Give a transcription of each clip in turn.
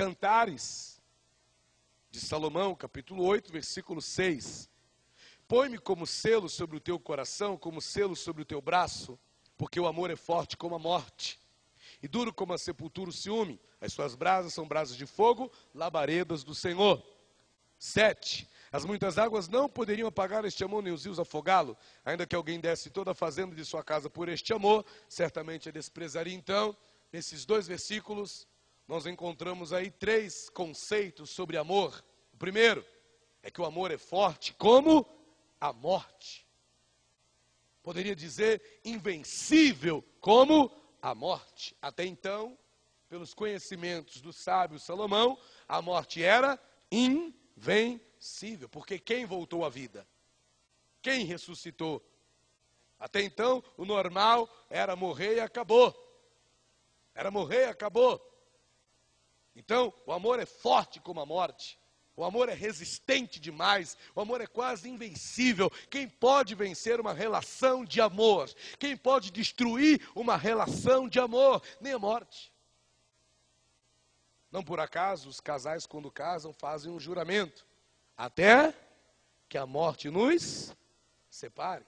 Cantares de Salomão, capítulo 8, versículo 6. Põe-me como selo sobre o teu coração, como selo sobre o teu braço, porque o amor é forte como a morte, e duro como a sepultura o ciúme. As suas brasas são brasas de fogo, labaredas do Senhor. 7. As muitas águas não poderiam apagar este amor, nem os rios afogá-lo. Ainda que alguém desse toda a fazenda de sua casa por este amor, certamente a desprezaria. Então, nesses dois versículos, nós encontramos aí três conceitos sobre amor. O primeiro é que o amor é forte como a morte. Poderia dizer invencível como a morte. Até então, pelos conhecimentos do sábio Salomão, a morte era invencível porque quem voltou à vida? Quem ressuscitou? Até então, o normal era morrer e acabou. Era morrer e acabou. Então, o amor é forte como a morte. O amor é resistente demais, o amor é quase invencível. Quem pode vencer uma relação de amor? Quem pode destruir uma relação de amor? Nem a morte. Não por acaso os casais, quando casam, fazem um juramento até que a morte nos separe.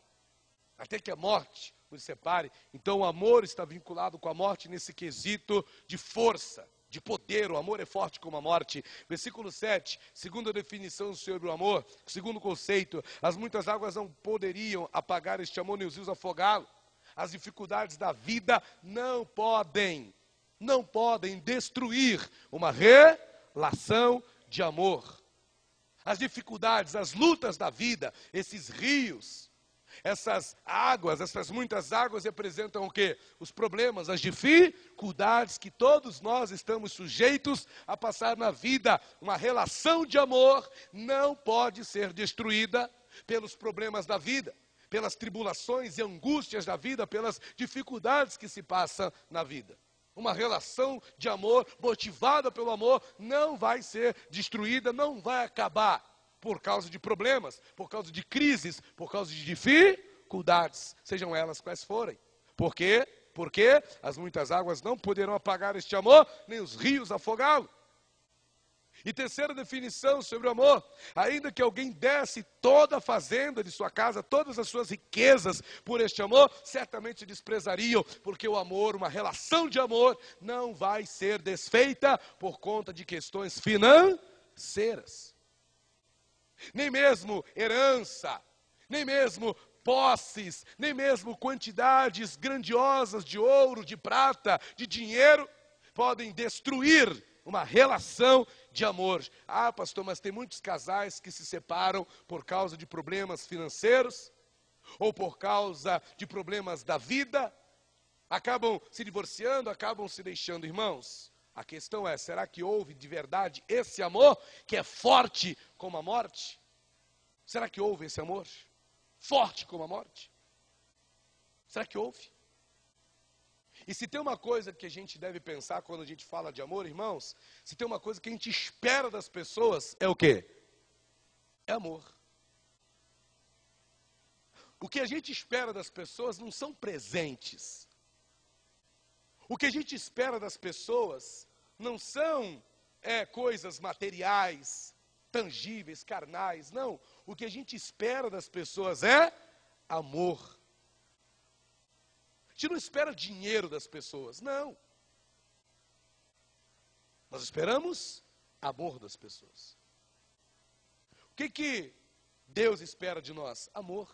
Até que a morte nos separe. Então o amor está vinculado com a morte nesse quesito de força, de poder. O amor é forte como a morte. Versículo 7, segunda definição sobre o amor, segundo conceito, as muitas águas não poderiam apagar este amor nem os rios afogá-lo. As dificuldades da vida não podem, não podem destruir uma relação de amor as dificuldades, as lutas da vida, esses rios, essas águas, essas muitas águas representam o quê? Os problemas, as dificuldades que todos nós estamos sujeitos a passar na vida. Uma relação de amor não pode ser destruída pelos problemas da vida, pelas tribulações e angústias da vida, pelas dificuldades que se passam na vida. Uma relação de amor, motivada pelo amor, não vai ser destruída, não vai acabar por causa de problemas, por causa de crises, por causa de dificuldades, sejam elas quais forem. Por quê? Porque as muitas águas não poderão apagar este amor, nem os rios afogá-lo. E terceira definição sobre o amor: ainda que alguém desse toda a fazenda de sua casa, todas as suas riquezas por este amor, certamente desprezariam, porque o amor, uma relação de amor, não vai ser desfeita por conta de questões financeiras. Nem mesmo herança, nem mesmo posses, nem mesmo quantidades grandiosas de ouro, de prata, de dinheiro, podem destruir uma relação de amor. Ah, pastor, mas tem muitos casais que se separam por causa de problemas financeiros ou por causa de problemas da vida, acabam se divorciando, acabam se deixando irmãos. A questão é: será que houve de verdade esse amor que é forte como a morte? Será que houve esse amor forte como a morte? Será que houve? E se tem uma coisa que a gente deve pensar quando a gente fala de amor, irmãos, se tem uma coisa que a gente espera das pessoas, é o quê? É amor. O que a gente espera das pessoas não são presentes. O que a gente espera das pessoas não são é, coisas materiais, tangíveis, carnais. Não. O que a gente espera das pessoas é amor gente não espera dinheiro das pessoas, não. Nós esperamos amor das pessoas. O que que Deus espera de nós? Amor.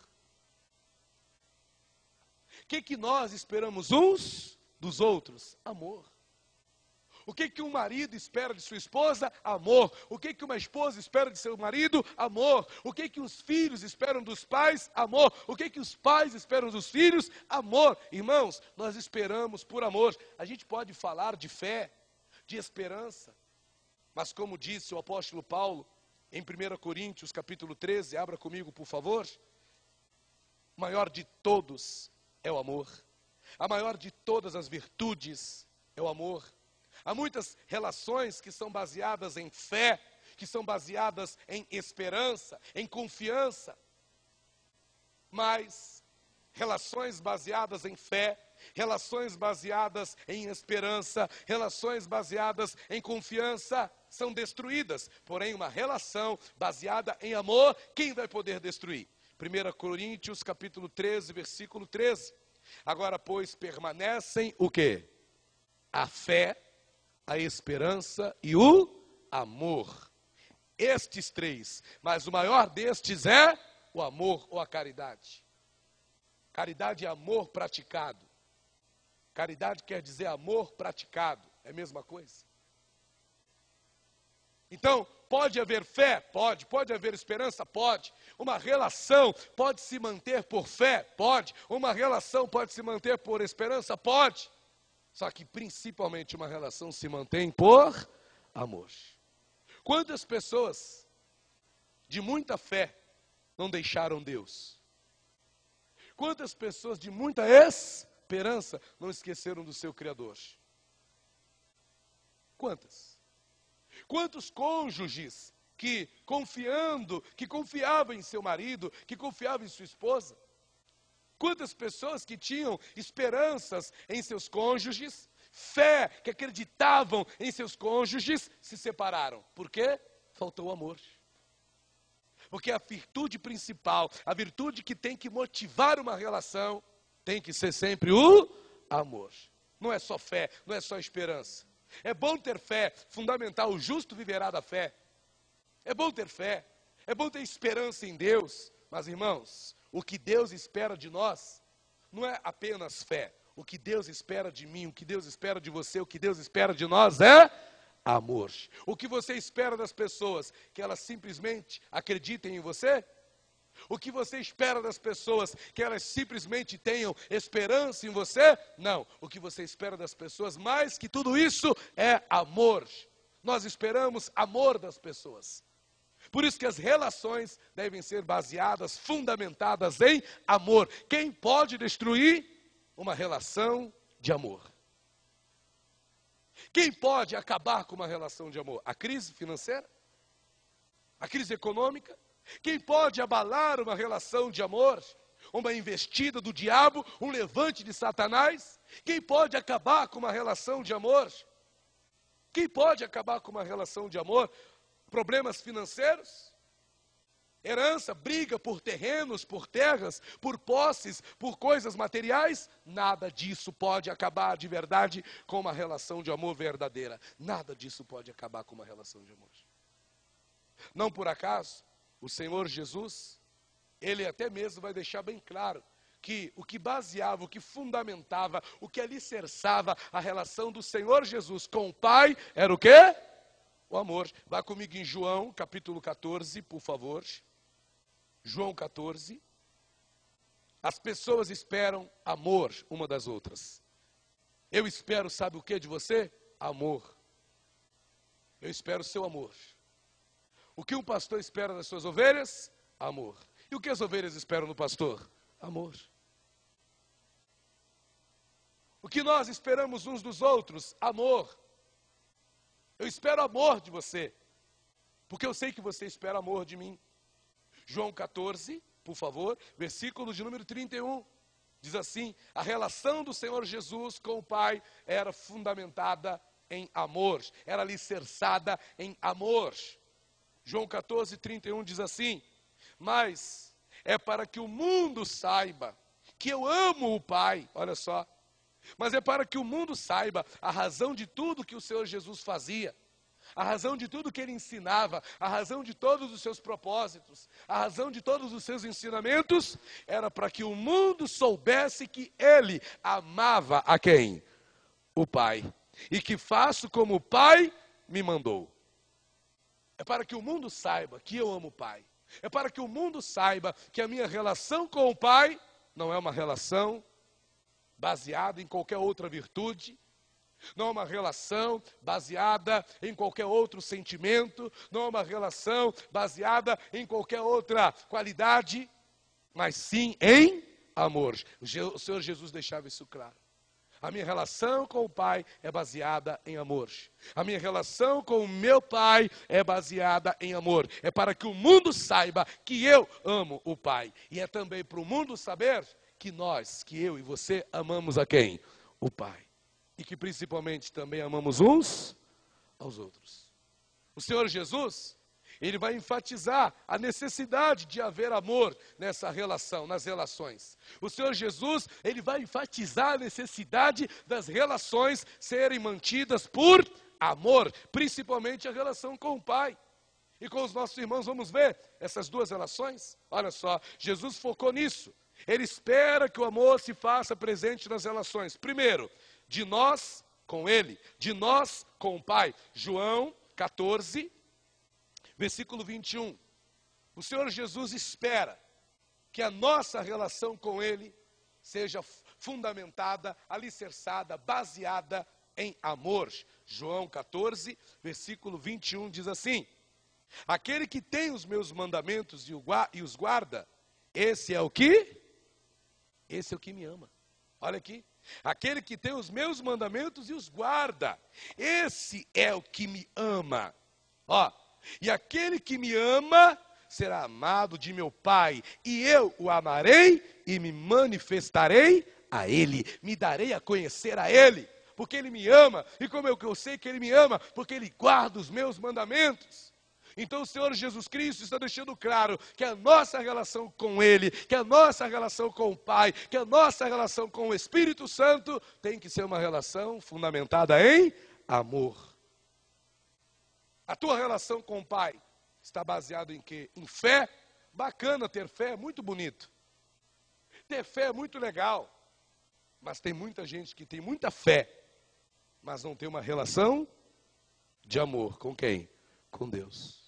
O que que nós esperamos uns dos outros? Amor. O que, que um marido espera de sua esposa? Amor. O que, que uma esposa espera de seu marido? Amor. O que, que os filhos esperam dos pais? Amor. O que, que os pais esperam dos filhos? Amor. Irmãos, nós esperamos por amor. A gente pode falar de fé, de esperança, mas como disse o apóstolo Paulo em 1 Coríntios capítulo 13, abra comigo por favor. O maior de todos é o amor. A maior de todas as virtudes é o amor. Há muitas relações que são baseadas em fé, que são baseadas em esperança, em confiança. Mas relações baseadas em fé, relações baseadas em esperança, relações baseadas em confiança são destruídas. Porém, uma relação baseada em amor, quem vai poder destruir? 1 Coríntios capítulo 13, versículo 13. Agora, pois, permanecem o quê? A fé, a esperança e o amor. Estes três, mas o maior destes é o amor ou a caridade. Caridade é amor praticado. Caridade quer dizer amor praticado. É a mesma coisa. Então, pode haver fé? Pode. Pode haver esperança? Pode. Uma relação pode se manter por fé? Pode. Uma relação pode se manter por esperança? Pode. Só que principalmente uma relação se mantém por amor. Quantas pessoas de muita fé não deixaram Deus? Quantas pessoas de muita esperança não esqueceram do seu Criador? Quantas? Quantos cônjuges que confiando, que confiavam em seu marido, que confiavam em sua esposa? Quantas pessoas que tinham esperanças em seus cônjuges, fé, que acreditavam em seus cônjuges, se separaram? Por quê? Faltou amor. Porque a virtude principal, a virtude que tem que motivar uma relação, tem que ser sempre o amor. Não é só fé, não é só esperança. É bom ter fé, fundamental, o justo viverá da fé. É bom ter fé, é bom ter esperança em Deus, mas irmãos, o que Deus espera de nós não é apenas fé. O que Deus espera de mim, o que Deus espera de você, o que Deus espera de nós é amor. O que você espera das pessoas? Que elas simplesmente acreditem em você? O que você espera das pessoas? Que elas simplesmente tenham esperança em você? Não. O que você espera das pessoas, mais que tudo isso, é amor. Nós esperamos amor das pessoas. Por isso que as relações devem ser baseadas, fundamentadas em amor. Quem pode destruir uma relação de amor? Quem pode acabar com uma relação de amor? A crise financeira? A crise econômica? Quem pode abalar uma relação de amor? Uma investida do diabo, um levante de Satanás? Quem pode acabar com uma relação de amor? Quem pode acabar com uma relação de amor? Problemas financeiros? Herança, briga por terrenos, por terras, por posses, por coisas materiais? Nada disso pode acabar de verdade com uma relação de amor verdadeira. Nada disso pode acabar com uma relação de amor. Não por acaso, o Senhor Jesus, ele até mesmo vai deixar bem claro que o que baseava, o que fundamentava, o que alicerçava a relação do Senhor Jesus com o Pai era o quê? O amor. Vá comigo em João, capítulo 14, por favor. João 14. As pessoas esperam amor uma das outras. Eu espero, sabe o que de você? Amor. Eu espero o seu amor. O que um pastor espera das suas ovelhas? Amor. E o que as ovelhas esperam no pastor? Amor. O que nós esperamos uns dos outros? Amor. Eu espero amor de você, porque eu sei que você espera amor de mim. João 14, por favor, versículo de número 31. Diz assim: a relação do Senhor Jesus com o Pai era fundamentada em amor, era alicerçada em amor. João 14, 31 diz assim: Mas é para que o mundo saiba que eu amo o Pai, olha só, mas é para que o mundo saiba a razão de tudo que o Senhor Jesus fazia, a razão de tudo que ele ensinava, a razão de todos os seus propósitos, a razão de todos os seus ensinamentos, era para que o mundo soubesse que ele amava a quem? O Pai. E que faço como o Pai me mandou. É para que o mundo saiba que eu amo o Pai. É para que o mundo saiba que a minha relação com o Pai não é uma relação baseada em qualquer outra virtude, não é uma relação baseada em qualquer outro sentimento, não é uma relação baseada em qualquer outra qualidade, mas sim em amor. O Senhor Jesus deixava isso claro. A minha relação com o Pai é baseada em amor. A minha relação com o meu Pai é baseada em amor. É para que o mundo saiba que eu amo o Pai. E é também para o mundo saber que nós, que eu e você amamos a quem? O Pai. E que principalmente também amamos uns aos outros. O Senhor Jesus, ele vai enfatizar a necessidade de haver amor nessa relação, nas relações. O Senhor Jesus, ele vai enfatizar a necessidade das relações serem mantidas por amor, principalmente a relação com o Pai. E com os nossos irmãos, vamos ver essas duas relações? Olha só, Jesus focou nisso. Ele espera que o amor se faça presente nas relações. Primeiro, de nós com Ele, de nós com o Pai. João 14, versículo 21. O Senhor Jesus espera que a nossa relação com Ele seja fundamentada, alicerçada, baseada em amor. João 14, versículo 21 diz assim: Aquele que tem os meus mandamentos e os guarda, esse é o que? Esse é o que me ama. Olha aqui. Aquele que tem os meus mandamentos e os guarda, esse é o que me ama. Ó, e aquele que me ama será amado de meu Pai, e eu o amarei e me manifestarei a ele, me darei a conhecer a ele, porque ele me ama, e como eu, eu sei que ele me ama, porque ele guarda os meus mandamentos. Então o Senhor Jesus Cristo está deixando claro que a nossa relação com Ele, que a nossa relação com o Pai, que a nossa relação com o Espírito Santo tem que ser uma relação fundamentada em amor. A tua relação com o Pai está baseada em quê? Em fé. Bacana ter fé, é muito bonito. Ter fé é muito legal. Mas tem muita gente que tem muita fé, mas não tem uma relação de amor com quem? Com Deus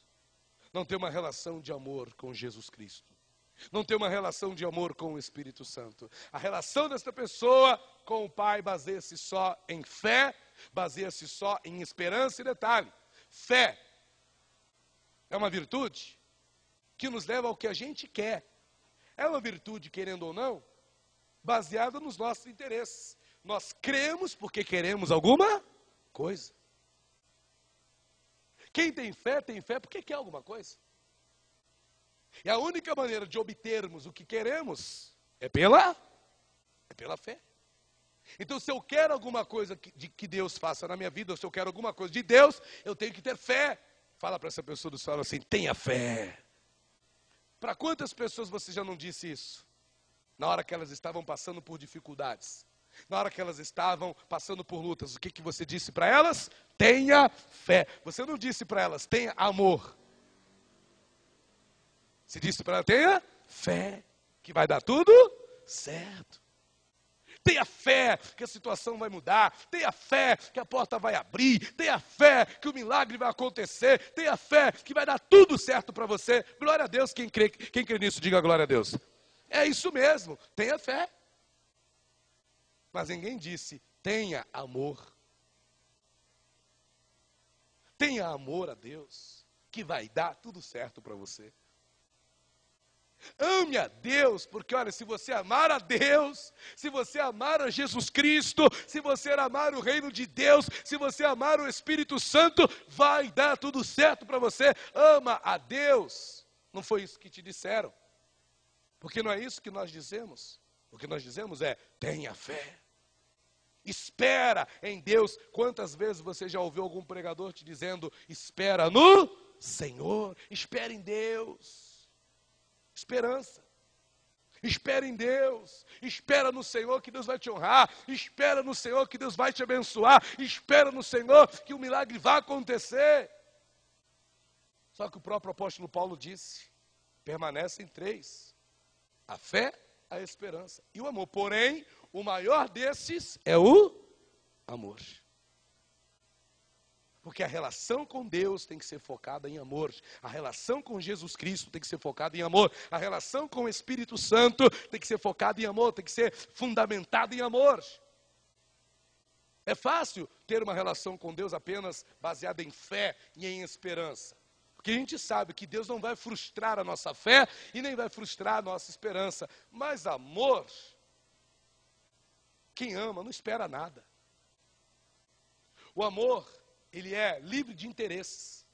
não tem uma relação de amor com Jesus Cristo. Não tem uma relação de amor com o Espírito Santo. A relação desta pessoa com o Pai baseia-se só em fé, baseia-se só em esperança e detalhe. Fé é uma virtude que nos leva ao que a gente quer. É uma virtude, querendo ou não, baseada nos nossos interesses. Nós cremos porque queremos alguma coisa. Quem tem fé, tem fé porque quer alguma coisa. E a única maneira de obtermos o que queremos é pela, é pela fé. Então, se eu quero alguma coisa que, de, que Deus faça na minha vida, ou se eu quero alguma coisa de Deus, eu tenho que ter fé. Fala para essa pessoa do céu assim: tenha fé. Para quantas pessoas você já não disse isso? Na hora que elas estavam passando por dificuldades, na hora que elas estavam passando por lutas, o que, que você disse para elas? Tenha fé. Você não disse para elas, tenha amor. Você disse para elas, tenha fé, que vai dar tudo certo. Tenha fé que a situação vai mudar. Tenha fé que a porta vai abrir. Tenha fé que o milagre vai acontecer. Tenha fé que vai dar tudo certo para você. Glória a Deus. Quem crê, quem crê nisso, diga glória a Deus. É isso mesmo. Tenha fé. Mas ninguém disse, tenha amor. Tenha amor a Deus, que vai dar tudo certo para você. Ame a Deus, porque olha, se você amar a Deus, se você amar a Jesus Cristo, se você amar o reino de Deus, se você amar o Espírito Santo, vai dar tudo certo para você. Ama a Deus. Não foi isso que te disseram. Porque não é isso que nós dizemos. O que nós dizemos é: tenha fé. Espera em Deus. Quantas vezes você já ouviu algum pregador te dizendo: espera no Senhor, espera em Deus. Esperança. Espera em Deus, espera no Senhor que Deus vai te honrar, espera no Senhor que Deus vai te abençoar, espera no Senhor que o milagre vai acontecer. Só que o próprio apóstolo Paulo disse: permanecem três: a fé, a esperança e o amor. Porém, o maior desses é o amor. Porque a relação com Deus tem que ser focada em amor. A relação com Jesus Cristo tem que ser focada em amor. A relação com o Espírito Santo tem que ser focada em amor, tem que ser fundamentada em amor. É fácil ter uma relação com Deus apenas baseada em fé e em esperança. Porque a gente sabe que Deus não vai frustrar a nossa fé e nem vai frustrar a nossa esperança. Mas amor quem ama não espera nada. O amor, ele é livre de interesses.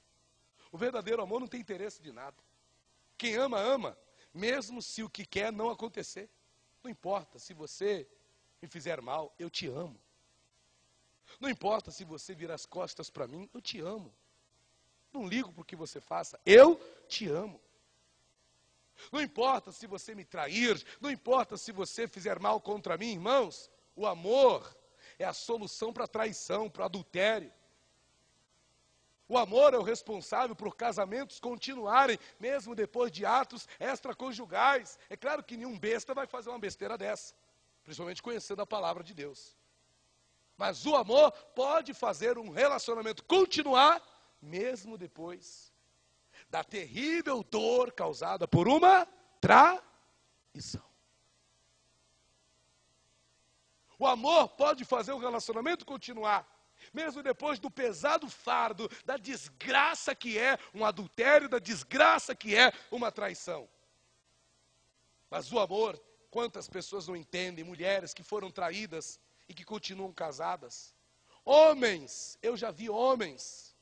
O verdadeiro amor não tem interesse de nada. Quem ama, ama, mesmo se o que quer não acontecer. Não importa se você me fizer mal, eu te amo. Não importa se você virar as costas para mim, eu te amo. Não ligo para o que você faça, eu te amo. Não importa se você me trair, não importa se você fizer mal contra mim, irmãos, o amor é a solução para a traição, para o adultério. O amor é o responsável por casamentos continuarem, mesmo depois de atos extraconjugais. É claro que nenhum besta vai fazer uma besteira dessa, principalmente conhecendo a palavra de Deus. Mas o amor pode fazer um relacionamento continuar, mesmo depois da terrível dor causada por uma traição. O amor pode fazer o relacionamento continuar, mesmo depois do pesado fardo, da desgraça que é um adultério, da desgraça que é uma traição. Mas o amor, quantas pessoas não entendem, mulheres que foram traídas e que continuam casadas. Homens, eu já vi homens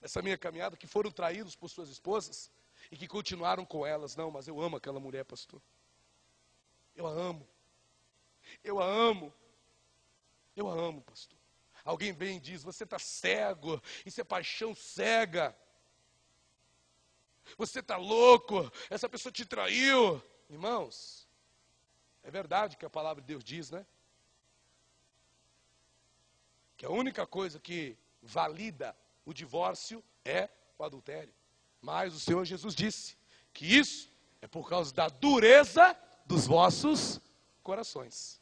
nessa minha caminhada que foram traídos por suas esposas e que continuaram com elas. Não, mas eu amo aquela mulher, pastor. Eu a amo. Eu a amo. Eu a amo, pastor. Alguém bem diz: você está cego, isso é paixão cega. Você está louco, essa pessoa te traiu. Irmãos, é verdade que a palavra de Deus diz, né? Que a única coisa que valida o divórcio é o adultério. Mas o Senhor Jesus disse que isso é por causa da dureza dos vossos corações.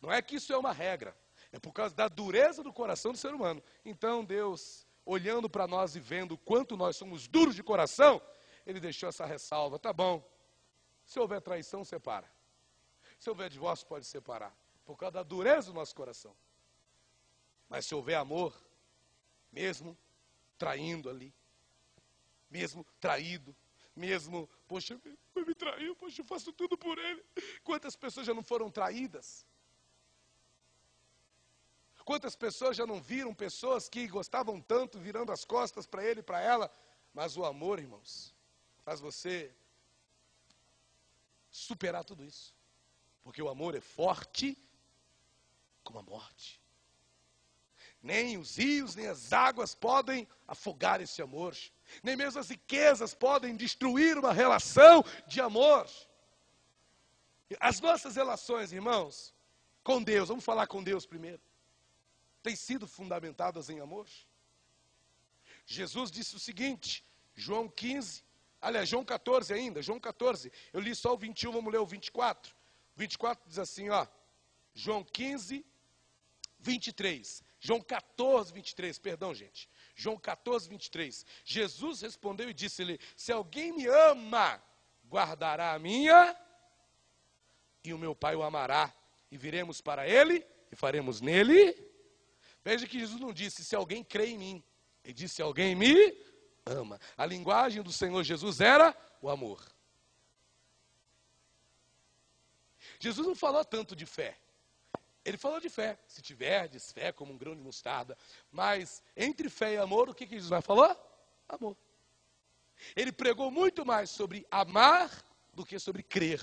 Não é que isso é uma regra. É por causa da dureza do coração do ser humano. Então Deus, olhando para nós e vendo quanto nós somos duros de coração, Ele deixou essa ressalva. Tá bom, se houver traição, separa. Se houver divórcio, pode separar. Por causa da dureza do nosso coração. Mas se houver amor, mesmo traindo ali, mesmo traído, mesmo, poxa, me traiu, poxa, eu faço tudo por ele. Quantas pessoas já não foram traídas? Quantas pessoas já não viram pessoas que gostavam tanto virando as costas para ele e para ela? Mas o amor, irmãos, faz você superar tudo isso. Porque o amor é forte como a morte. Nem os rios, nem as águas podem afogar esse amor. Nem mesmo as riquezas podem destruir uma relação de amor. As nossas relações, irmãos, com Deus, vamos falar com Deus primeiro têm sido fundamentadas em amor? Jesus disse o seguinte, João 15, aliás, João 14 ainda, João 14, eu li só o 21, vamos ler o 24. 24 diz assim, ó, João 15, 23. João 14, 23, perdão, gente. João 14, 23. Jesus respondeu e disse-lhe: Se alguém me ama, guardará a minha, e o meu Pai o amará, e viremos para ele, e faremos nele Veja que Jesus não disse se alguém crê em mim. Ele disse se alguém me ama. A linguagem do Senhor Jesus era o amor. Jesus não falou tanto de fé. Ele falou de fé. Se tiverdes fé como um grão de mostarda. Mas entre fé e amor, o que, que Jesus falou? Amor. Ele pregou muito mais sobre amar do que sobre crer.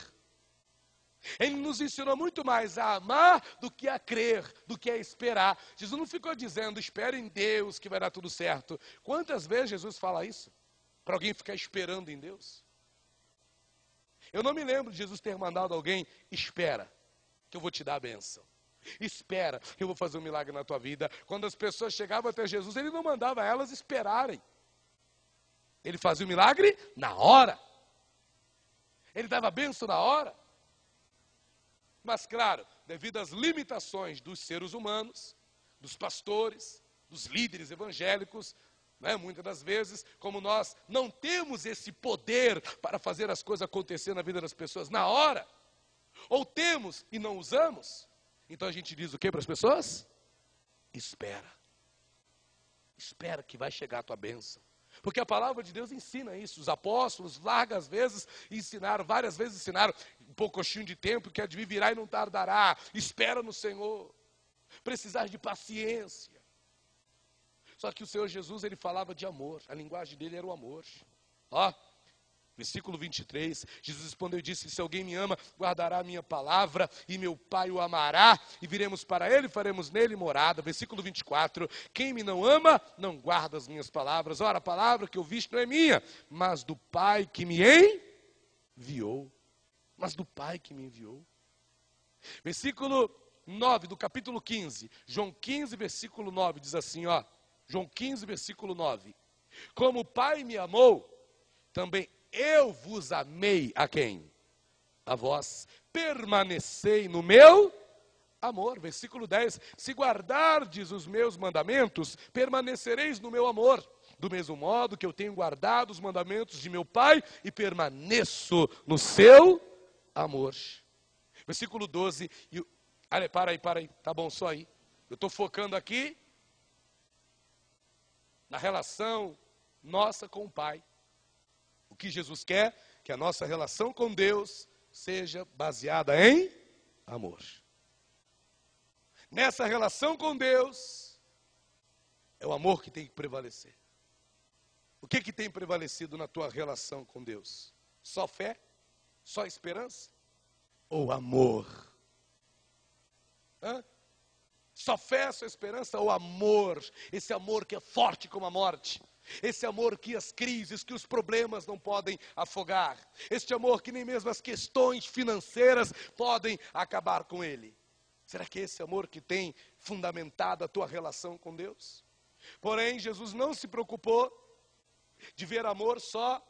Ele nos ensinou muito mais a amar do que a crer, do que a esperar. Jesus não ficou dizendo, espere em Deus que vai dar tudo certo. Quantas vezes Jesus fala isso? Para alguém ficar esperando em Deus? Eu não me lembro de Jesus ter mandado alguém, espera, que eu vou te dar a benção. Espera, que eu vou fazer um milagre na tua vida. Quando as pessoas chegavam até Jesus, ele não mandava elas esperarem. Ele fazia o milagre na hora. Ele dava a benção na hora. Mas, claro, devido às limitações dos seres humanos, dos pastores, dos líderes evangélicos, né, muitas das vezes, como nós não temos esse poder para fazer as coisas acontecer na vida das pessoas na hora, ou temos e não usamos, então a gente diz o que para as pessoas? Espera. Espera que vai chegar a tua bênção. Porque a palavra de Deus ensina isso. Os apóstolos, largas vezes, ensinaram, várias vezes ensinaram, um pouquinho de tempo, que de virá e não tardará. Espera no Senhor. Precisar de paciência. Só que o Senhor Jesus, ele falava de amor. A linguagem dele era o amor. Ó, Versículo 23, Jesus respondeu e disse: Se alguém me ama, guardará a minha palavra, e meu Pai o amará, e viremos para ele faremos nele morada. Versículo 24: Quem me não ama, não guarda as minhas palavras. Ora, a palavra que eu viste não é minha, mas do Pai que me enviou. Mas do Pai que me enviou. Versículo 9 do capítulo 15, João 15, versículo 9, diz assim: ó, João 15, versículo 9: Como o Pai me amou, também eu vos amei a quem? A vós. Permanecei no meu amor. Versículo 10: Se guardardes os meus mandamentos, permanecereis no meu amor. Do mesmo modo que eu tenho guardado os mandamentos de meu Pai e permaneço no seu amor. Versículo 12. E, olha, para aí, para aí. Tá bom, só aí. Eu estou focando aqui na relação nossa com o Pai. Que Jesus quer? Que a nossa relação com Deus seja baseada em amor. Nessa relação com Deus, é o amor que tem que prevalecer. O que, que tem prevalecido na tua relação com Deus? Só fé? Só esperança? Ou amor? Hã? Só fé, só esperança ou amor? Esse amor que é forte como a morte. Esse amor que as crises, que os problemas não podem afogar. Este amor que nem mesmo as questões financeiras podem acabar com ele. Será que é esse amor que tem fundamentado a tua relação com Deus? Porém, Jesus não se preocupou de ver amor só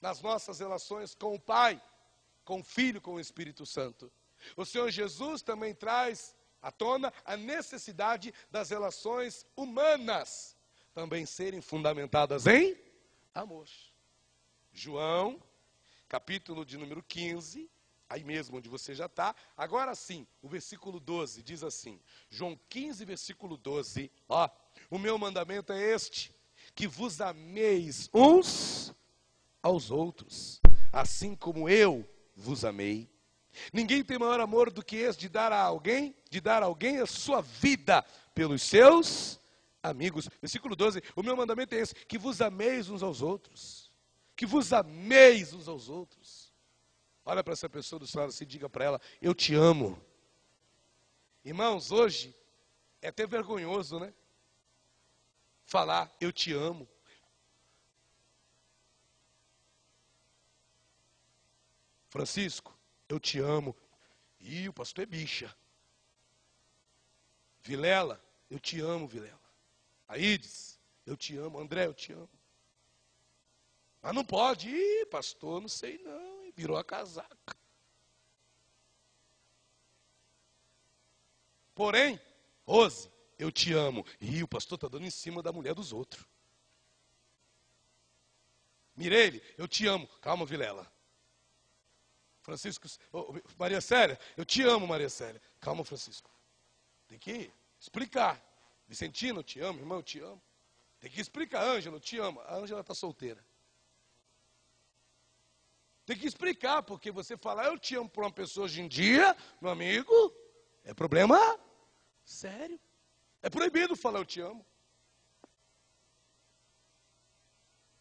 nas nossas relações com o Pai, com o Filho, com o Espírito Santo. O Senhor Jesus também traz à tona a necessidade das relações humanas também serem fundamentadas em amor. João, capítulo de número 15, aí mesmo onde você já está. Agora sim, o versículo 12 diz assim: João 15, versículo 12: Ó, o meu mandamento é este, que vos ameis uns aos outros, assim como eu vos amei. Ninguém tem maior amor do que esse de dar a alguém, de dar a alguém a sua vida pelos seus amigos. Versículo 12: O meu mandamento é esse: que vos ameis uns aos outros. Que vos ameis uns aos outros. Olha para essa pessoa do seu lado e diga para ela: Eu te amo. Irmãos, hoje é até vergonhoso, né? Falar, eu te amo. Francisco, eu te amo. Ih, o pastor é bicha. Vilela, eu te amo, Vilela. Aides, eu te amo. André, eu te amo. Mas não pode. Ih, pastor, não sei não. Virou a casaca. Porém, Rose, eu te amo. Ih, o pastor está dando em cima da mulher dos outros. Mirele, eu te amo. Calma, Vilela. Francisco, oh, Maria Célia, eu te amo, Maria Célia. Calma, Francisco. Tem que explicar. Vicentino, eu te amo, irmão, eu te amo. Tem que explicar, Ângela, eu te amo. A Ângela está solteira. Tem que explicar, porque você falar eu te amo para uma pessoa hoje em dia, meu amigo, é problema sério. É proibido falar eu te amo.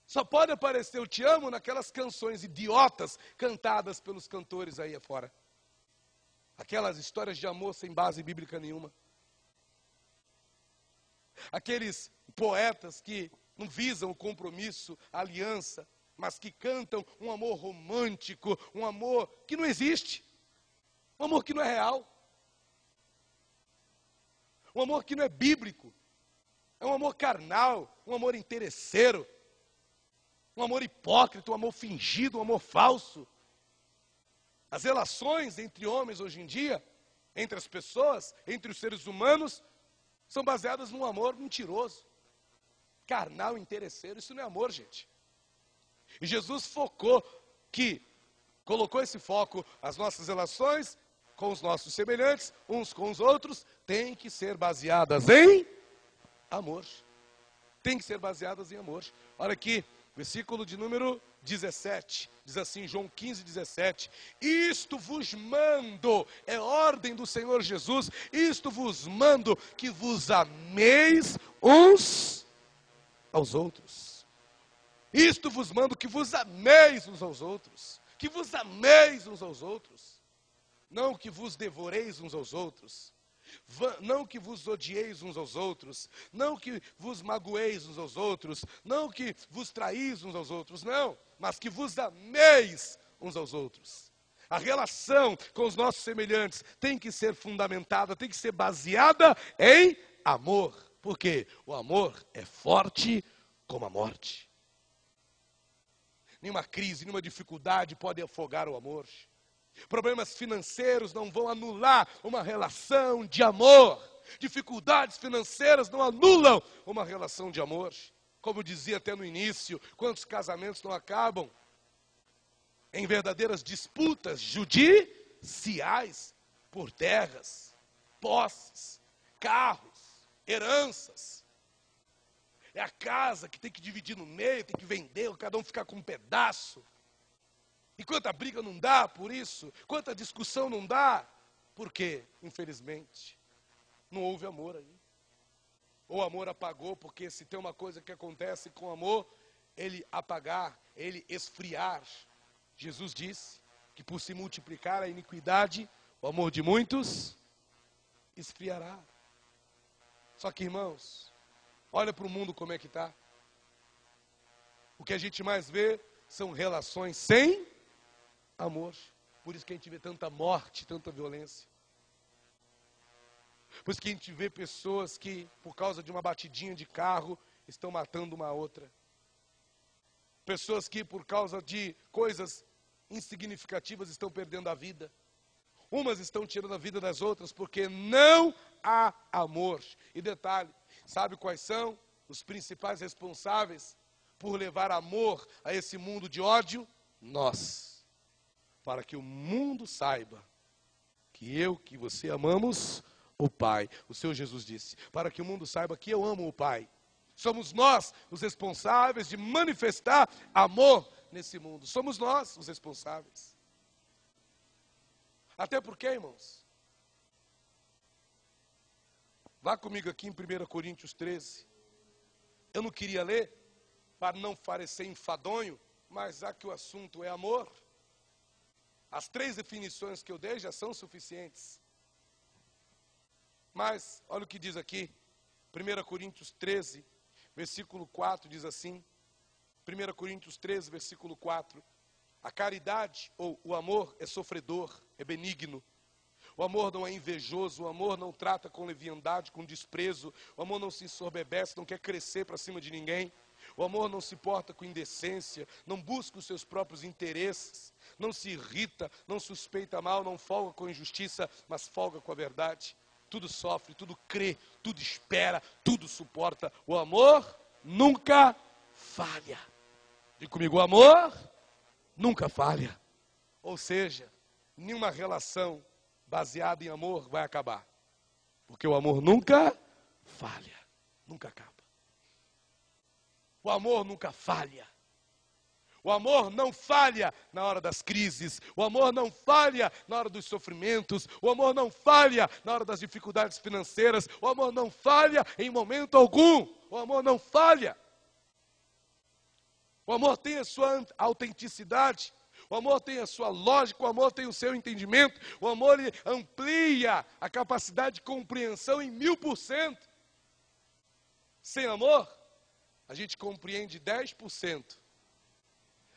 Só pode aparecer eu te amo naquelas canções idiotas cantadas pelos cantores aí afora. Aquelas histórias de amor sem base bíblica nenhuma aqueles poetas que não visam o compromisso, a aliança, mas que cantam um amor romântico, um amor que não existe, um amor que não é real, um amor que não é bíblico, é um amor carnal, um amor interesseiro, um amor hipócrita, um amor fingido, um amor falso. As relações entre homens hoje em dia, entre as pessoas, entre os seres humanos, são baseadas num amor mentiroso, carnal, interesseiro. Isso não é amor, gente. E Jesus focou que, colocou esse foco, as nossas relações com os nossos semelhantes, uns com os outros, têm que ser baseadas em amor. Tem que ser baseadas em amor. Olha aqui, versículo de número 17, diz assim, João 15, 17: Isto vos mando, é ordem do Senhor Jesus, isto vos mando, que vos ameis uns aos outros. Isto vos mando que vos ameis uns aos outros, que vos ameis uns aos outros, não que vos devoreis uns aos outros, não que vos odieis uns aos outros, não que vos magoeis uns aos outros, não que vos traís uns aos outros, não, mas que vos ameis uns aos outros. A relação com os nossos semelhantes tem que ser fundamentada, tem que ser baseada em amor, porque o amor é forte como a morte. Nenhuma crise, nenhuma dificuldade pode afogar o amor. Problemas financeiros não vão anular uma relação de amor. Dificuldades financeiras não anulam uma relação de amor. Como dizia até no início, quantos casamentos não acabam em verdadeiras disputas judiciais por terras, posses, carros, heranças. É a casa que tem que dividir no meio, tem que vender, cada um ficar com um pedaço. E quanta briga não dá por isso, quanta discussão não dá, porque, infelizmente, não houve amor aí. Ou o amor apagou, porque se tem uma coisa que acontece com amor, ele apagar, ele esfriar. Jesus disse que por se multiplicar a iniquidade, o amor de muitos esfriará. Só que, irmãos, olha para o mundo como é que está. O que a gente mais vê são relações sem amor. Por isso que a gente vê tanta morte, tanta violência. Por isso que a gente vê pessoas que, por causa de uma batidinha de carro, estão matando uma outra. Pessoas que, por causa de coisas insignificativas, estão perdendo a vida. Umas estão tirando a vida das outras porque não há amor. E detalhe, sabe quais são os principais responsáveis por levar amor a esse mundo de ódio? Nós para que o mundo saiba que eu, que você amamos o Pai. O Senhor Jesus disse: para que o mundo saiba que eu amo o Pai. Somos nós os responsáveis de manifestar amor nesse mundo. Somos nós os responsáveis. Até porque, irmãos, vá comigo aqui em 1 Coríntios 13. Eu não queria ler para não parecer enfadonho, mas já que o assunto é amor, as três definições que eu dei já são suficientes. Mas, olha o que diz aqui, 1 Coríntios 13, versículo 4 diz assim: 1 Coríntios 13, versículo 4: A caridade ou o amor é sofredor, é benigno. O amor não é invejoso, o amor não trata com leviandade, com desprezo, o amor não se ensorbebece, não quer crescer para cima de ninguém. O amor não se porta com indecência, não busca os seus próprios interesses, não se irrita, não suspeita mal, não folga com injustiça, mas folga com a verdade. Tudo sofre, tudo crê, tudo espera, tudo suporta. O amor nunca falha. E comigo, o amor nunca falha. Ou seja, nenhuma relação baseada em amor vai acabar. Porque o amor nunca falha, nunca acaba. O amor nunca falha. O amor não falha na hora das crises, o amor não falha na hora dos sofrimentos, o amor não falha na hora das dificuldades financeiras, o amor não falha em momento algum, o amor não falha. O amor tem a sua autenticidade, o amor tem a sua lógica, o amor tem o seu entendimento, o amor amplia a capacidade de compreensão em mil por cento. Sem amor, a gente compreende 10%,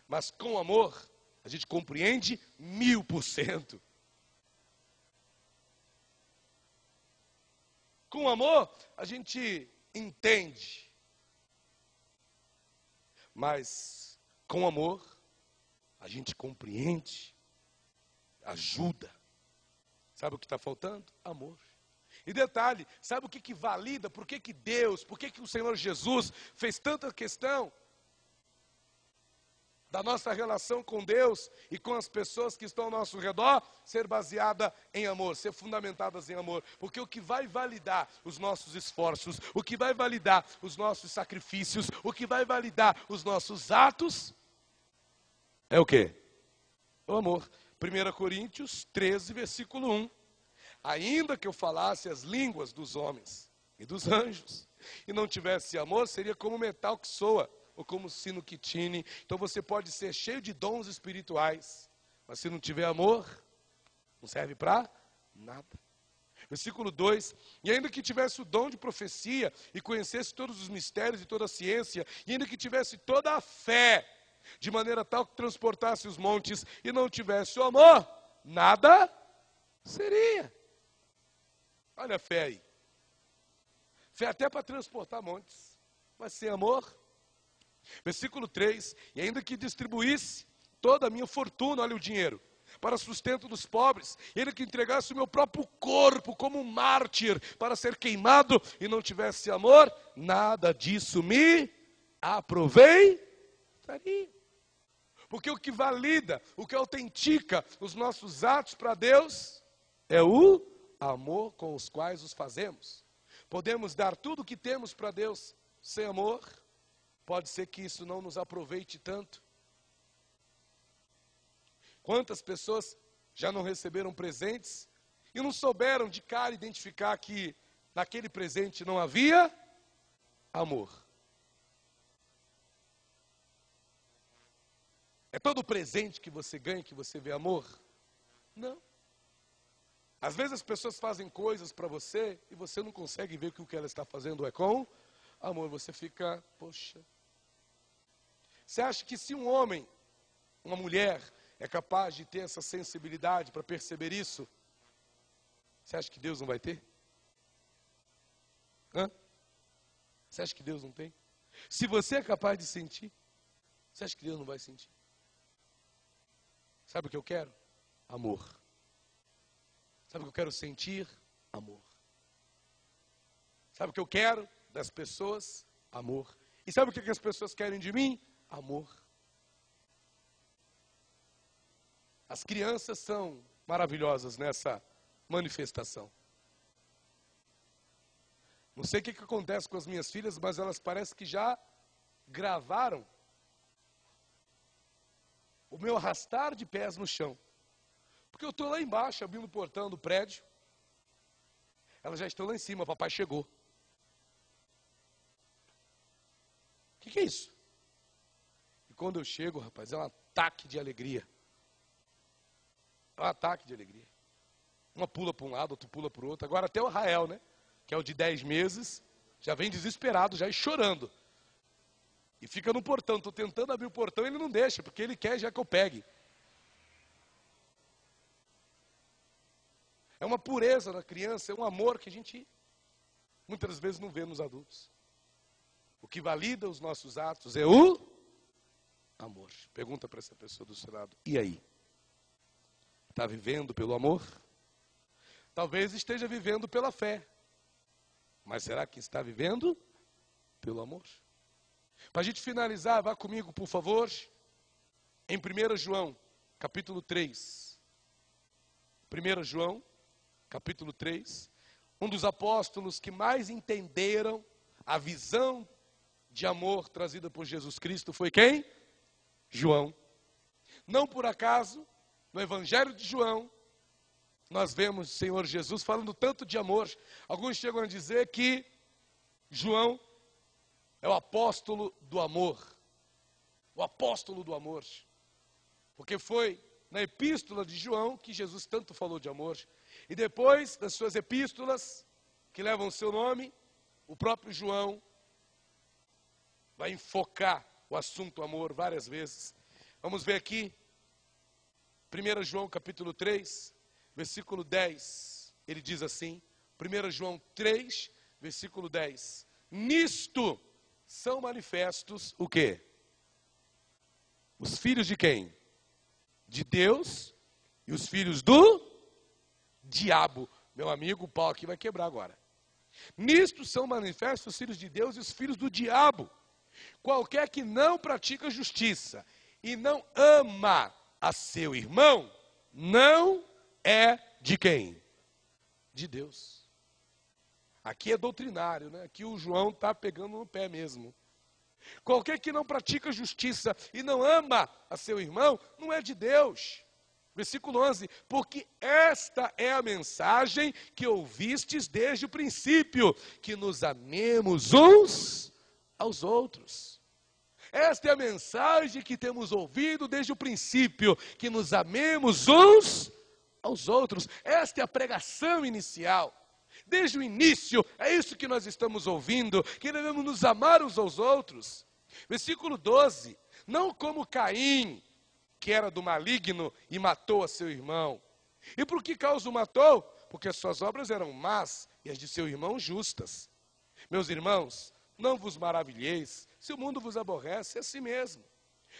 mas com amor, a gente compreende mil por cento. Com amor, a gente entende. Mas com amor, a gente compreende, ajuda. Sabe o que está faltando? Amor. E detalhe, sabe o que, que valida? Por que, que Deus, por que, que o Senhor Jesus fez tanta questão da nossa relação com Deus e com as pessoas que estão ao nosso redor ser baseada em amor, ser fundamentadas em amor. Porque o que vai validar os nossos esforços, o que vai validar os nossos sacrifícios, o que vai validar os nossos atos é o que? O amor. 1 Coríntios 13, versículo 1 ainda que eu falasse as línguas dos homens e dos anjos, e não tivesse amor, seria como metal que soa, ou como sino que tine. Então você pode ser cheio de dons espirituais, mas se não tiver amor, não serve para nada. Versículo 2: E ainda que tivesse o dom de profecia, e conhecesse todos os mistérios e toda a ciência, e ainda que tivesse toda a fé, de maneira tal que transportasse os montes, e não tivesse o amor, nada seria. Olha a fé aí. Fé até para transportar montes, mas sem amor. Versículo 3: E ainda que distribuísse toda a minha fortuna, olha o dinheiro, para sustento dos pobres, ele que entregasse o meu próprio corpo como um mártir para ser queimado e não tivesse amor, nada disso me aproveitaria. Porque o que valida, o que autentica os nossos atos para Deus é o amor com os quais os fazemos. Podemos dar tudo o que temos para Deus sem amor, pode ser que isso não nos aproveite tanto. Quantas pessoas já não receberam presentes e não souberam de cara identificar que naquele presente não havia amor? É todo presente que você ganha que você vê amor? Não. Às vezes as pessoas fazem coisas para você e você não consegue ver que o que ela está fazendo é com amor. Você fica, poxa. Você acha que se um homem, uma mulher, é capaz de ter essa sensibilidade para perceber isso, você acha que Deus não vai ter? Hã? Você acha que Deus não tem? Se você é capaz de sentir, você acha que Deus não vai sentir? Sabe o que eu quero? Amor. Sabe o que eu quero sentir? Amor. Sabe o que eu quero das pessoas? Amor. E sabe o que as pessoas querem de mim? Amor. As crianças são maravilhosas nessa manifestação. Não sei o que, acontece com as minhas filhas, mas elas parecem que já gravaram o meu arrastar de pés no chão. Porque eu estou lá embaixo, abrindo o portão do prédio. Elas já estão lá em cima, papai chegou. O que, que é isso? E quando eu chego, rapaz, é um ataque de alegria. É um ataque de alegria. Uma pula para um lado, outro pula para o outro. Agora até o Rael, né? Que é o de 10 meses, já vem desesperado, já e chorando. E fica no portão. Estou tentando abrir o portão ele não deixa, porque ele quer já que eu pegue. É uma pureza na criança, é um amor que a gente muitas vezes não vê nos adultos. O que valida os nossos atos é o amor. Pergunta para essa pessoa do seu lado: e aí? Está vivendo pelo amor? Talvez esteja vivendo pela fé. Mas será que está vivendo pelo amor? Para a gente finalizar, vá comigo, por favor, em 1 João, capítulo 3. 1 João, capítulo 3, um dos apóstolos que mais entenderam a visão de amor trazida por Jesus Cristo foi quem? João. Não por acaso, no Evangelho de João, nós vemos o Senhor Jesus falando tanto de amor. Alguns chegam a dizer que João é o apóstolo do amor. O apóstolo do amor. Porque foi na epístola de João que Jesus tanto falou de amor. E depois das suas epístolas, que levam o seu nome, o próprio João vai enfocar o assunto amor várias vezes. Vamos ver aqui, 1 João capítulo 3, versículo 10. Ele diz assim, 1 João 3, versículo 10. Nisto são manifestos o quê? Os filhos de quem? De Deus e os filhos do diabo. Meu amigo, o pau aqui vai quebrar agora. Nisto são manifestos os filhos de Deus e os filhos do diabo. Qualquer que não pratica justiça e não ama a seu irmão, não é de quem? De Deus. Aqui é doutrinário, né? Aqui o João está pegando no pé mesmo. Qualquer que não pratica justiça e não ama a seu irmão, não é de Deus. Versículo 11: Porque esta é a mensagem que ouvistes desde o princípio, que nos amemos uns aos outros. Esta é a mensagem que temos ouvido desde o princípio: que nos amemos uns aos outros. Esta é a pregação inicial. Desde o início, é isso que nós estamos ouvindo, que devemos nos amar uns aos outros. Versículo 12: Não como Caim, que era do maligno e matou a seu irmão. E por que causa o matou? Porque as suas obras eram más e as de seu irmão justas. Meus irmãos, não vos maravilheis se o mundo vos aborrece, é assim mesmo.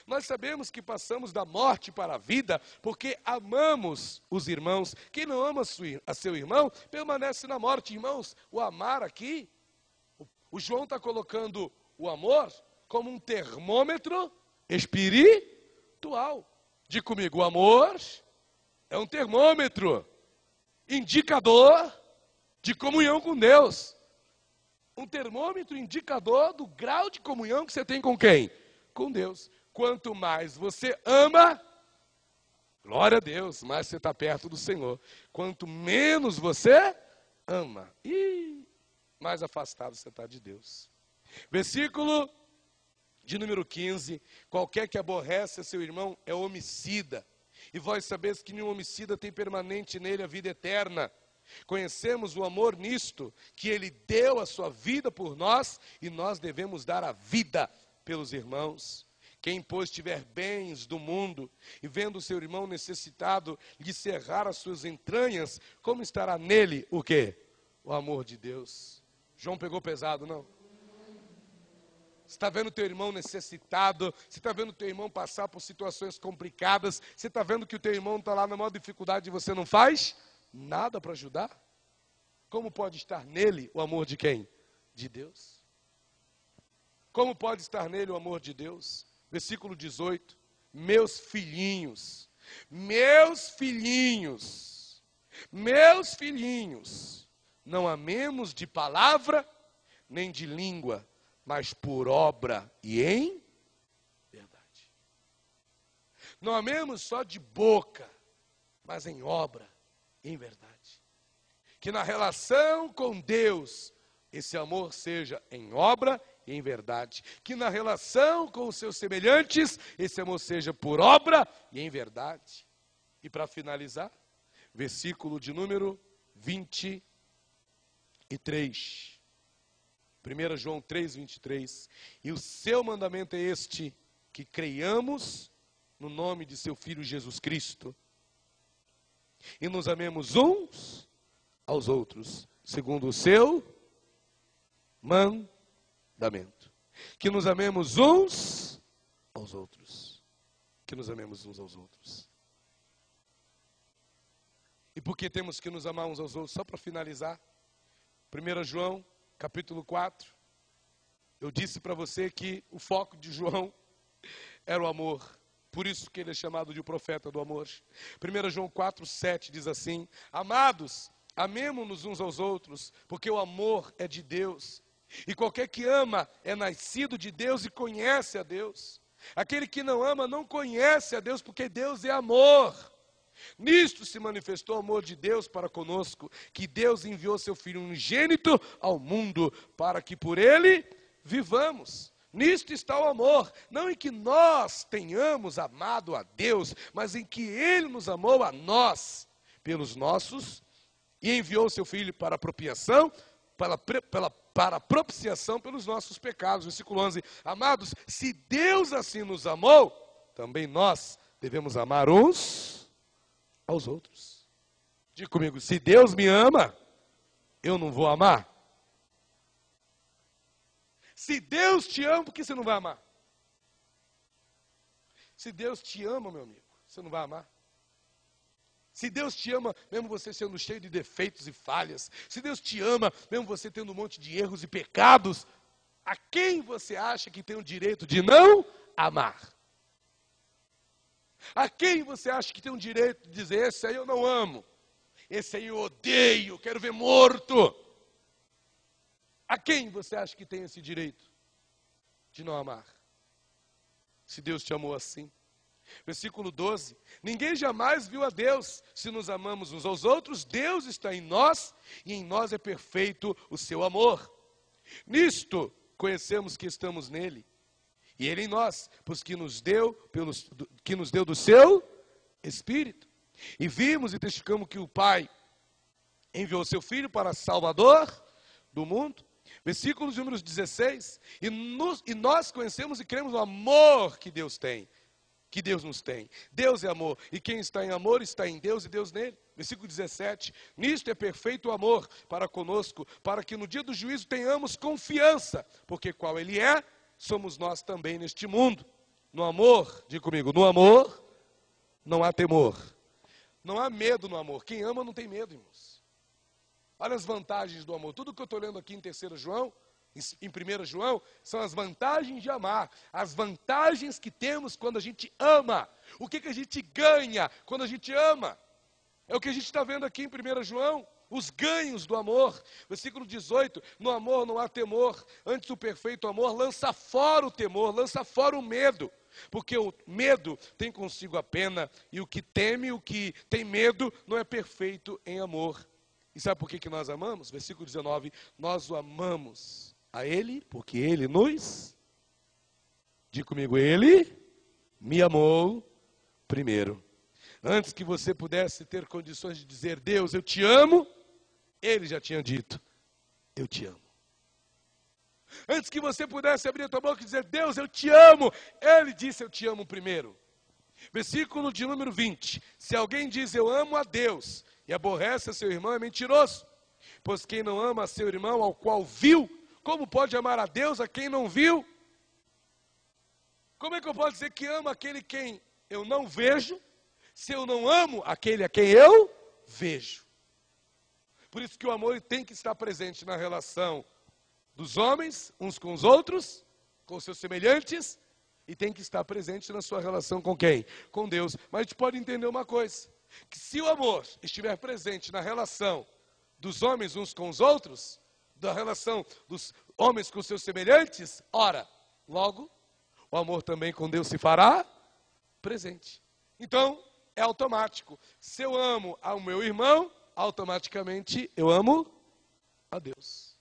Nós sabemos que passamos da morte para a vida porque amamos os irmãos. Quem não ama a seu irmão permanece na morte. Irmãos, o amar aqui, o João está colocando o amor como um termômetro espiritual. Diga comigo, o amor é um termômetro, indicador de comunhão com Deus. Um termômetro indicador do grau de comunhão que você tem com quem? Com Deus. Quanto mais você ama, glória a Deus, mais você está perto do Senhor. Quanto menos você ama, e mais afastado você está de Deus. Versículo de número 15: Qualquer que aborrece a seu irmão é homicida, e vós sabeis que nenhum homicida tem permanente nele a vida eterna. Conhecemos o amor nisto, que ele deu a sua vida por nós e nós devemos dar a vida pelos irmãos. Quem, pois, tiver bens do mundo e vendo seu irmão necessitado lhe cerrar as suas entranhas, como estará nele o quê? O amor de Deus. João pegou pesado, não? Está vendo teu irmão necessitado, você está vendo teu irmão passar por situações complicadas, você está vendo que o teu irmão está lá na maior dificuldade e você não faz nada para ajudar? Como pode estar nele o amor de quem? De Deus. Como pode estar nele o amor de Deus? Versículo 18: Meus filhinhos, meus filhinhos, meus filhinhos, não amemos de palavra nem de língua, mas por obra e em verdade. Não amemos só de boca, mas em obra e em verdade. Que na relação com Deus, esse amor seja em obra e em verdade. Que na relação com os seus semelhantes, esse amor seja por obra e em verdade. E para finalizar, versículo de número 23. 1 João 3, 23. E o seu mandamento é este: que creiamos no nome de seu Filho Jesus Cristo e nos amemos uns aos outros, segundo o seu mandamento. Que nos amemos uns aos outros. Que nos amemos uns aos outros. E por que temos que nos amar uns aos outros? Só para finalizar. 1 João, capítulo 4. Eu disse para você que o foco de João era o amor. Por isso que ele é chamado de profeta do amor. 1 João 4, 7 diz assim: Amados, amemos-nos uns aos outros, porque o amor é de Deus. E qualquer que ama é nascido de Deus e conhece a Deus. Aquele que não ama não conhece a Deus, porque Deus é amor. Nisto se manifestou o amor de Deus para conosco, que Deus enviou seu Filho unigênito ao mundo, para que por ele vivamos. Nisto está o amor, não em que nós tenhamos amado a Deus, mas em que Ele nos amou a nós, pelos nossos, e enviou seu Filho para apropriação, para, pela, para propiciação pelos nossos pecados. Versículo 11: Amados, se Deus assim nos amou, também nós devemos amar uns aos outros. Diga comigo: se Deus me ama, eu não vou amar? Se Deus te ama, por que você não vai amar? Se Deus te ama, meu amigo, você não vai amar? Se Deus te ama, mesmo você sendo cheio de defeitos e falhas, se Deus te ama, mesmo você tendo um monte de erros e pecados, a quem você acha que tem o direito de não amar? A quem você acha que tem o direito de dizer: esse aí eu não amo, esse aí eu odeio, quero ver morto? A quem você acha que tem esse direito de não amar? Se Deus te amou assim. Versículo 12: Ninguém jamais viu a Deus. Se nos amamos uns aos outros, Deus está em nós e em nós é perfeito o seu amor. Nisto conhecemos que estamos nele E ele em nós, pois que nos deu, pelos, que nos deu do seu Espírito. E vimos e testificamos que o Pai enviou seu Filho para Salvador do mundo. Versículos números 16. E, nos, e nós conhecemos e cremos no amor que Deus tem. Que Deus nos tem. Deus é amor. E quem está em amor está em Deus e Deus nele. Versículo 17: Nisto é perfeito o amor para conosco, para que no dia do juízo tenhamos confiança, porque qual Ele é, somos nós também neste mundo. No amor, diga comigo, no amor não há temor, não há medo no amor. Quem ama não tem medo, irmãos. Olha as vantagens do amor. Tudo que eu estou lendo aqui em 3 João, em 1 João, são as vantagens de amar. As vantagens que temos quando a gente ama. O que, que a gente ganha quando a gente ama? É o que a gente está vendo aqui em 1 João. Os ganhos do amor. Versículo 18: No amor não há temor, antes o perfeito amor lança fora o temor, lança fora o medo. Porque o medo tem consigo a pena, e o que teme, o que tem medo, não é perfeito em amor. E sabe por que, que nós amamos? Versículo 19: Nós o amamos a Ele, porque Ele nos. Diga comigo, Ele me amou primeiro. Antes que você pudesse ter condições de dizer, Deus, eu te amo, Ele já tinha dito, eu te amo. Antes que você pudesse abrir a tua boca e dizer, Deus, eu te amo, Ele disse, eu te amo primeiro. Versículo de número 20: Se alguém diz eu amo a Deus e aborrece a seu irmão, é mentiroso. Pois quem não ama a seu irmão, ao qual viu, como pode amar a Deus a quem não viu? Como é que eu posso dizer que amo aquele quem eu não vejo, se eu não amo aquele a quem eu vejo? Por isso que o amor tem que estar presente na relação dos homens uns com os outros, com seus semelhantes, e tem que estar presente na sua relação com quem? Com Deus. Mas a gente pode entender uma coisa: que se o amor estiver presente na relação dos homens uns com os outros, da relação dos homens com seus semelhantes, ora, logo, o amor também com Deus se fará presente. Então, é automático. Se eu amo ao meu irmão, automaticamente eu amo a Deus.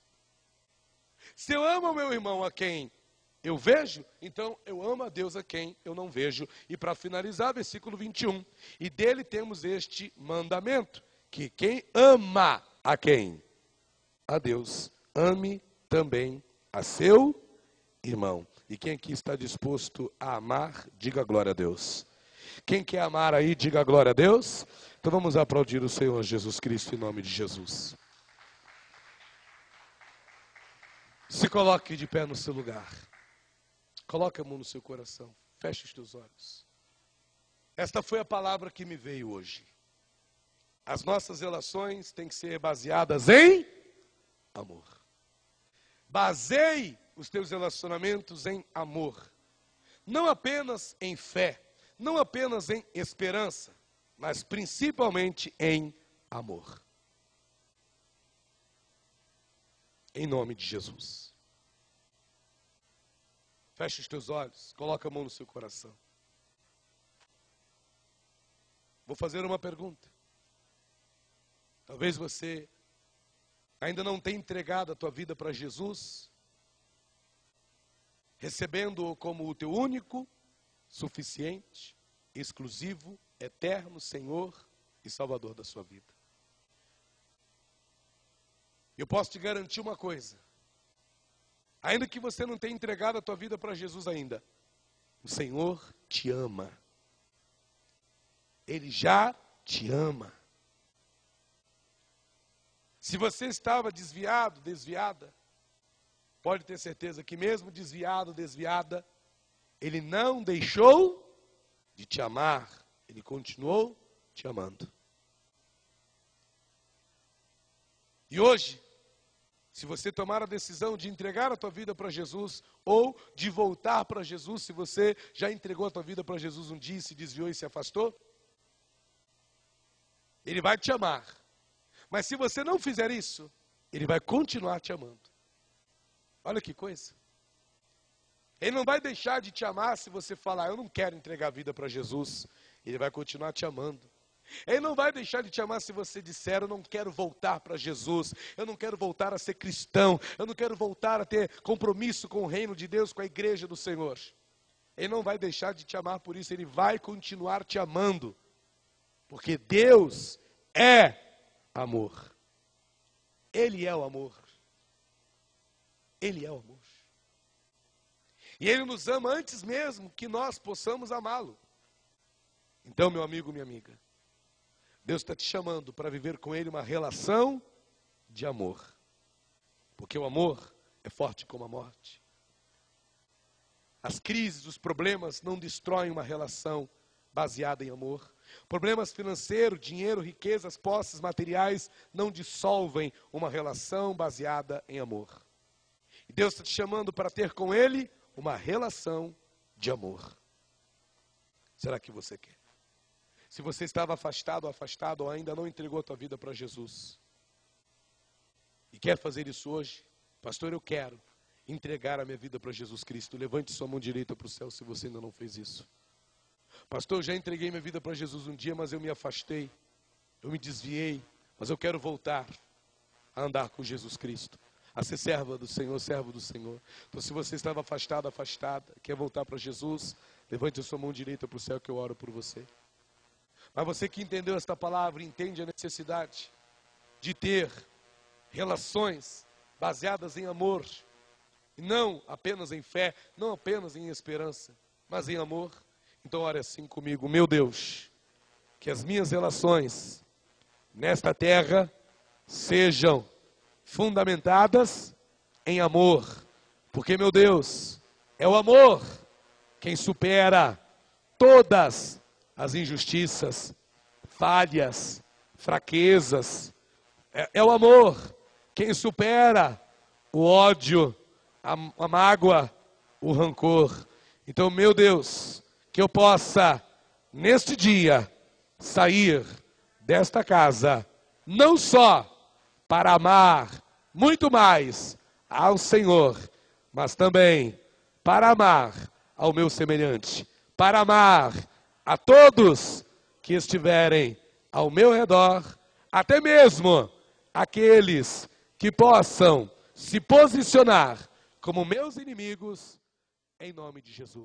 Se eu amo ao meu irmão a quem eu vejo, então eu amo a Deus a quem eu não vejo. E para finalizar, versículo 21. E dele temos este mandamento: que quem ama a quem? A Deus, ame também a seu irmão. E quem aqui está disposto a amar, diga glória a Deus. Quem quer amar aí, diga glória a Deus. Então vamos aplaudir o Senhor Jesus Cristo em nome de Jesus. Se coloque de pé no seu lugar. Coloque a mão no seu coração. Feche os teus olhos. Esta foi a palavra que me veio hoje. As nossas relações têm que ser baseadas em amor. Baseie os teus relacionamentos em amor. Não apenas em fé, não apenas em esperança, mas principalmente em amor. Em nome de Jesus. Feche os teus olhos, coloca a mão no seu coração. Vou fazer uma pergunta. Talvez você ainda não tenha entregado a tua vida para Jesus, recebendo-o como o teu único, suficiente, exclusivo, eterno Senhor e Salvador da sua vida. Eu posso te garantir uma coisa. Ainda que você não tenha entregado a tua vida para Jesus ainda, o Senhor te ama. Ele já te ama. Se você estava desviado, desviada, pode ter certeza que mesmo desviado, desviada, ele não deixou de te amar, ele continuou te amando. E hoje, se você tomar a decisão de entregar a tua vida para Jesus ou de voltar para Jesus, se você já entregou a tua vida para Jesus um dia, se desviou e se afastou, ele vai te amar. Mas se você não fizer isso, ele vai continuar te amando. Olha que coisa. Ele não vai deixar de te amar se você falar, eu não quero entregar a vida para Jesus. Ele vai continuar te amando. Ele não vai deixar de te amar se você disser: Eu não quero voltar para Jesus, eu não quero voltar a ser cristão, eu não quero voltar a ter compromisso com o reino de Deus, com a igreja do Senhor. Ele não vai deixar de te amar por isso, ele vai continuar te amando. Porque Deus é amor. Ele é o amor. Ele é o amor. E Ele nos ama antes mesmo que nós possamos amá-lo. Então, meu amigo, minha amiga, Deus está te chamando para viver com Ele uma relação de amor. Porque o amor é forte como a morte. As crises, os problemas não destroem uma relação baseada em amor. Problemas financeiros, dinheiro, riquezas, posses materiais não dissolvem uma relação baseada em amor. E Deus está te chamando para ter com Ele uma relação de amor. Será que você quer? Se você estava afastado ou afastado ou ainda não entregou a tua vida para Jesus e quer fazer isso hoje, pastor, eu quero entregar a minha vida para Jesus Cristo. Levante sua mão direita para o céu se você ainda não fez isso. Pastor, eu já entreguei minha vida para Jesus um dia, mas eu me afastei, eu me desviei, mas eu quero voltar a andar com Jesus Cristo, a ser serva do Senhor, servo do Senhor. Então, se você estava afastado, afastada, quer voltar para Jesus, levante a sua mão direita para o céu que eu oro por você. Mas você que entendeu esta palavra, entende a necessidade de ter relações baseadas em amor, não apenas em fé, não apenas em esperança, mas em amor. Então, ore assim comigo, meu Deus, que as minhas relações nesta terra sejam fundamentadas em amor, porque, meu Deus, é o amor quem supera todas as injustiças, falhas, fraquezas. É, é, o amor quem supera o ódio, a, a mágoa, o rancor. Então, meu Deus, que eu possa, neste dia, sair desta casa, não só para amar muito mais ao Senhor, mas também para amar ao meu semelhante, para amar a todos que estiverem ao meu redor, até mesmo aqueles que possam se posicionar como meus inimigos, em nome de Jesus.